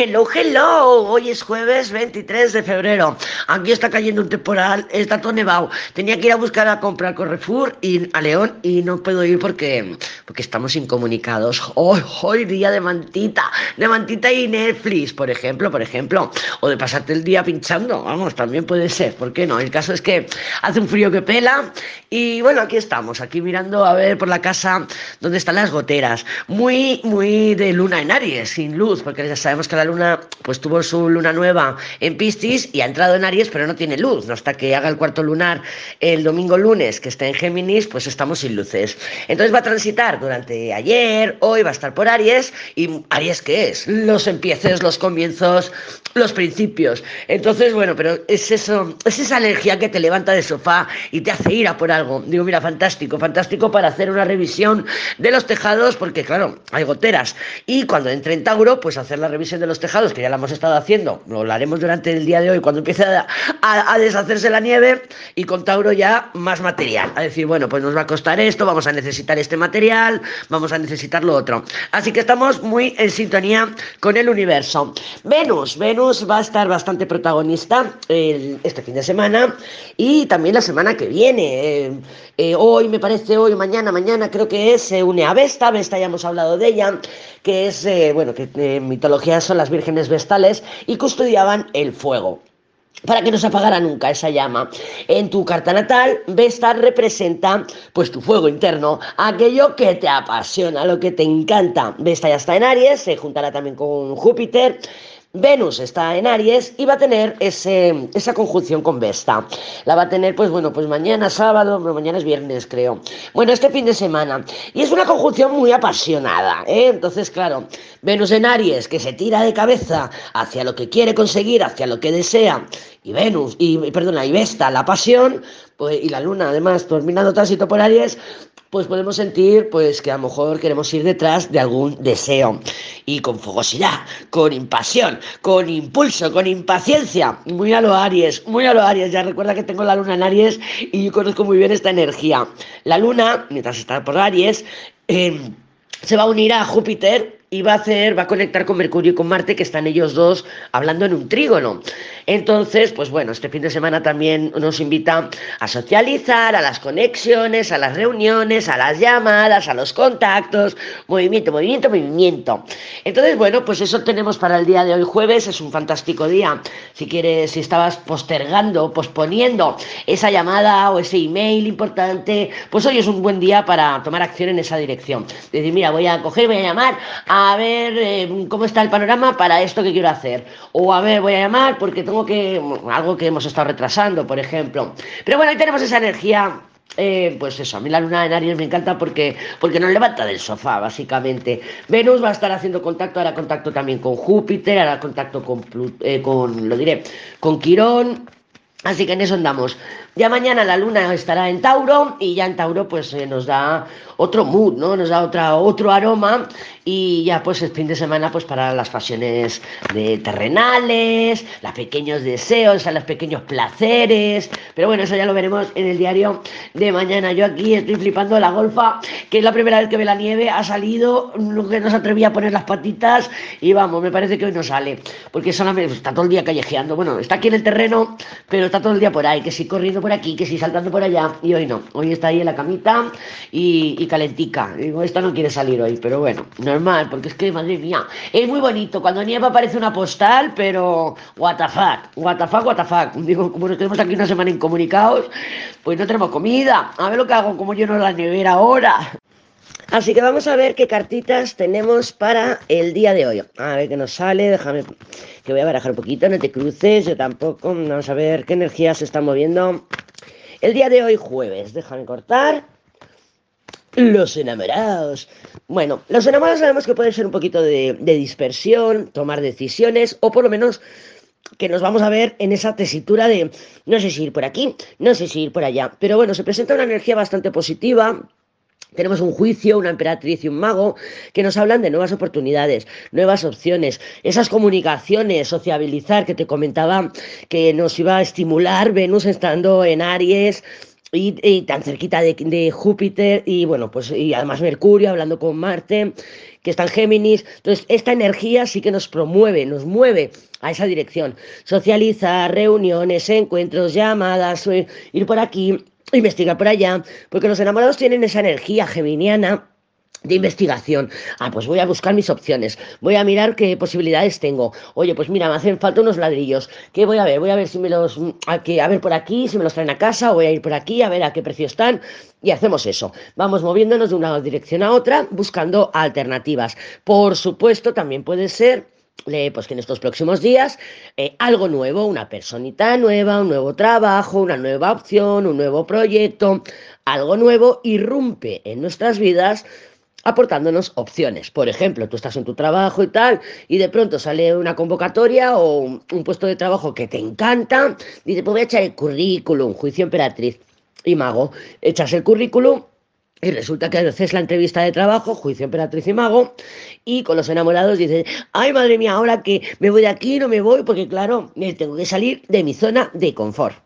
Hello, hello. Hoy es jueves 23 de febrero. Aquí está cayendo un temporal, está todo nevado. Tenía que ir a buscar a comprar Carrefour y a León y no puedo ir porque, porque estamos incomunicados. Hoy, hoy día de mantita, de mantita y Netflix, por ejemplo, por ejemplo. O de pasarte el día pinchando, vamos, también puede ser, ¿por qué no? El caso es que hace un frío que pela y bueno, aquí estamos, aquí mirando a ver por la casa donde están las goteras. Muy, muy de luna en Aries, sin luz, porque ya sabemos que la luna pues tuvo su luna nueva en Piscis y ha entrado en Aries, pero no tiene luz. ¿no? Hasta que haga el cuarto lunar el domingo lunes, que está en Géminis, pues estamos sin luces. Entonces va a transitar durante ayer, hoy va a estar por Aries. ¿Y Aries qué es? Los empieces, los comienzos, los principios. Entonces, bueno, pero es eso, es esa energía que te levanta del sofá y te hace ir a por algo. Digo, mira, fantástico, fantástico para hacer una revisión de los tejados, porque claro, hay goteras. Y cuando entre en Tauro, pues hacer la revisión de los tejados, que ya la hemos estado haciendo, lo haremos durante el día de hoy, cuando empiece a, deshacerse la nieve, y con Tauro ya más material. A decir, bueno, pues nos va a costar esto, vamos a necesitar este material, vamos a necesitar lo otro. Así que estamos muy en sintonía con el universo. Venus, Venus va a estar bastante protagonista este fin de semana y también la semana que viene. Eh, eh, hoy, me parece, hoy, mañana, mañana creo que es, se une a Vesta, Vesta ya hemos hablado de ella, que es, eh, bueno, que en mitología son las vírgenes vestales y custodiaban el fuego para que no se apagara nunca esa llama. En tu carta natal, Vesta representa pues tu fuego interno, aquello que te apasiona, lo que te encanta. Vesta ya está en Aries, se juntará también con Júpiter. Venus está en Aries y va a tener ese, esa conjunción con Vesta. La va a tener, pues bueno, pues mañana sábado, mañana es viernes, creo. Bueno, este fin de semana. Y es una conjunción muy apasionada, ¿eh? Entonces, claro, Venus en Aries, que se tira de cabeza hacia lo que quiere conseguir, hacia lo que desea, y Venus, y perdona, y Vesta, la pasión, pues, y la Luna, además, terminando tránsito por Aries, pues podemos sentir pues que a lo mejor queremos ir detrás de algún deseo. Y con fogosidad, con impasión, con impulso, con impaciencia, muy a lo Aries, muy a lo Aries, ya recuerda que tengo la luna en Aries y yo conozco muy bien esta energía. La luna, mientras está por Aries, em, se va a unir a Júpiter y va a hacer, va a conectar con Mercurio y con Marte, que están ellos dos hablando en un trígono. Entonces, pues bueno, este fin de semana también nos invita a socializar, a las conexiones, a las reuniones, a las llamadas, a los contactos, movimiento, movimiento, movimiento. Entonces, bueno, pues eso tenemos para el día de hoy jueves, es un fantástico día. Si quieres, si estabas postergando, posponiendo esa llamada o ese email importante, pues hoy es un buen día para tomar acción en esa dirección. Decir, mira, voy a coger, voy a llamar a ver eh, cómo está el panorama para esto que quiero hacer. O a ver, voy a llamar porque tengo que, algo que hemos estado retrasando, por ejemplo. Pero bueno, ahí tenemos esa energía eh, pues eso, a mí la luna en Aries me encanta porque, porque nos levanta del sofá, básicamente. Venus va a estar haciendo contacto, hará contacto también con Júpiter, hará contacto con, eh, con lo diré, con Quirón. Así que en eso andamos. Ya mañana la luna estará en Tauro y ya en Tauro pues eh, nos da otro mood, ¿no? Nos da otra, otro aroma y ya pues el fin de semana pues para las pasiones terrenales, los pequeños deseos, a los pequeños placeres, pero bueno, eso ya lo veremos en el diario de mañana. Yo aquí estoy flipando la golfa, que es la primera vez que ve la nieve, ha salido, que no se atrevía a poner las patitas y vamos, me parece que hoy no sale, porque solamente está todo el día callejeando, bueno, está aquí en el terreno, pero está todo el día por ahí, que si corriendo por aquí, que si saltando por allá, y hoy no, hoy está ahí en la camita y, calentica. Digo, esta no quiere salir hoy, pero bueno, normal, porque es que, madre mía, es muy bonito. Cuando nieva parece una postal, pero what the fuck, what the fuck, what the fuck. Digo, como nos tenemos aquí una semana incomunicados, pues no tenemos comida. A ver lo que hago, como lleno la nevera ahora. Así que vamos a ver qué cartitas tenemos para el día de hoy. A ver qué nos sale, déjame que voy a barajar un poquito, no te cruces, yo tampoco. Vamos a ver qué energía se está moviendo. El día de hoy, jueves, déjame cortar. Los enamorados. Bueno, los enamorados sabemos que puede ser un poquito de, dispersión, tomar decisiones, o por lo menos que nos vamos a ver en esa tesitura de no sé si ir por aquí, no sé si ir por allá. Pero bueno, se presenta una energía bastante positiva, tenemos un juicio, una emperatriz y un mago que nos hablan de nuevas oportunidades, nuevas opciones, esas comunicaciones, sociabilizar que te comentaba que nos iba a estimular Venus estando en Aries, y, tan cerquita de, Júpiter y bueno, pues y además Mercurio hablando con Marte, que está en Géminis. Entonces, esta energía sí que nos promueve, nos mueve a esa dirección. Socializar, reuniones, encuentros, llamadas, eh, ir por aquí, investigar por allá, porque los enamorados tienen esa energía geminiana de investigación. Ah, pues voy a buscar mis opciones. Voy a mirar qué posibilidades tengo. Oye, pues mira, me hacen falta unos ladrillos. ¿Qué voy a ver? Voy a ver si me los a, a ver por aquí, si me los traen a casa, o voy a ir por aquí a ver a qué precio están y hacemos eso. Vamos moviéndonos de una dirección a otra buscando alternativas. Por supuesto, también puede ser pues que en estos próximos días eh, algo nuevo, una personita nueva, un nuevo trabajo, una nueva opción, un nuevo proyecto, algo nuevo irrumpe en nuestras vidas aportándonos opciones. Por ejemplo, tú estás en tu trabajo y tal, y de pronto sale una convocatoria o un, puesto de trabajo que te encanta, dice, pues voy a echar el currículum, juicio emperatriz y mago, echas el currículum y resulta que haces la entrevista de trabajo, juicio emperatriz y mago, y con los enamorados dices, ay madre mía, ahora que me voy de aquí, no me voy, porque claro, tengo que salir de mi zona de confort.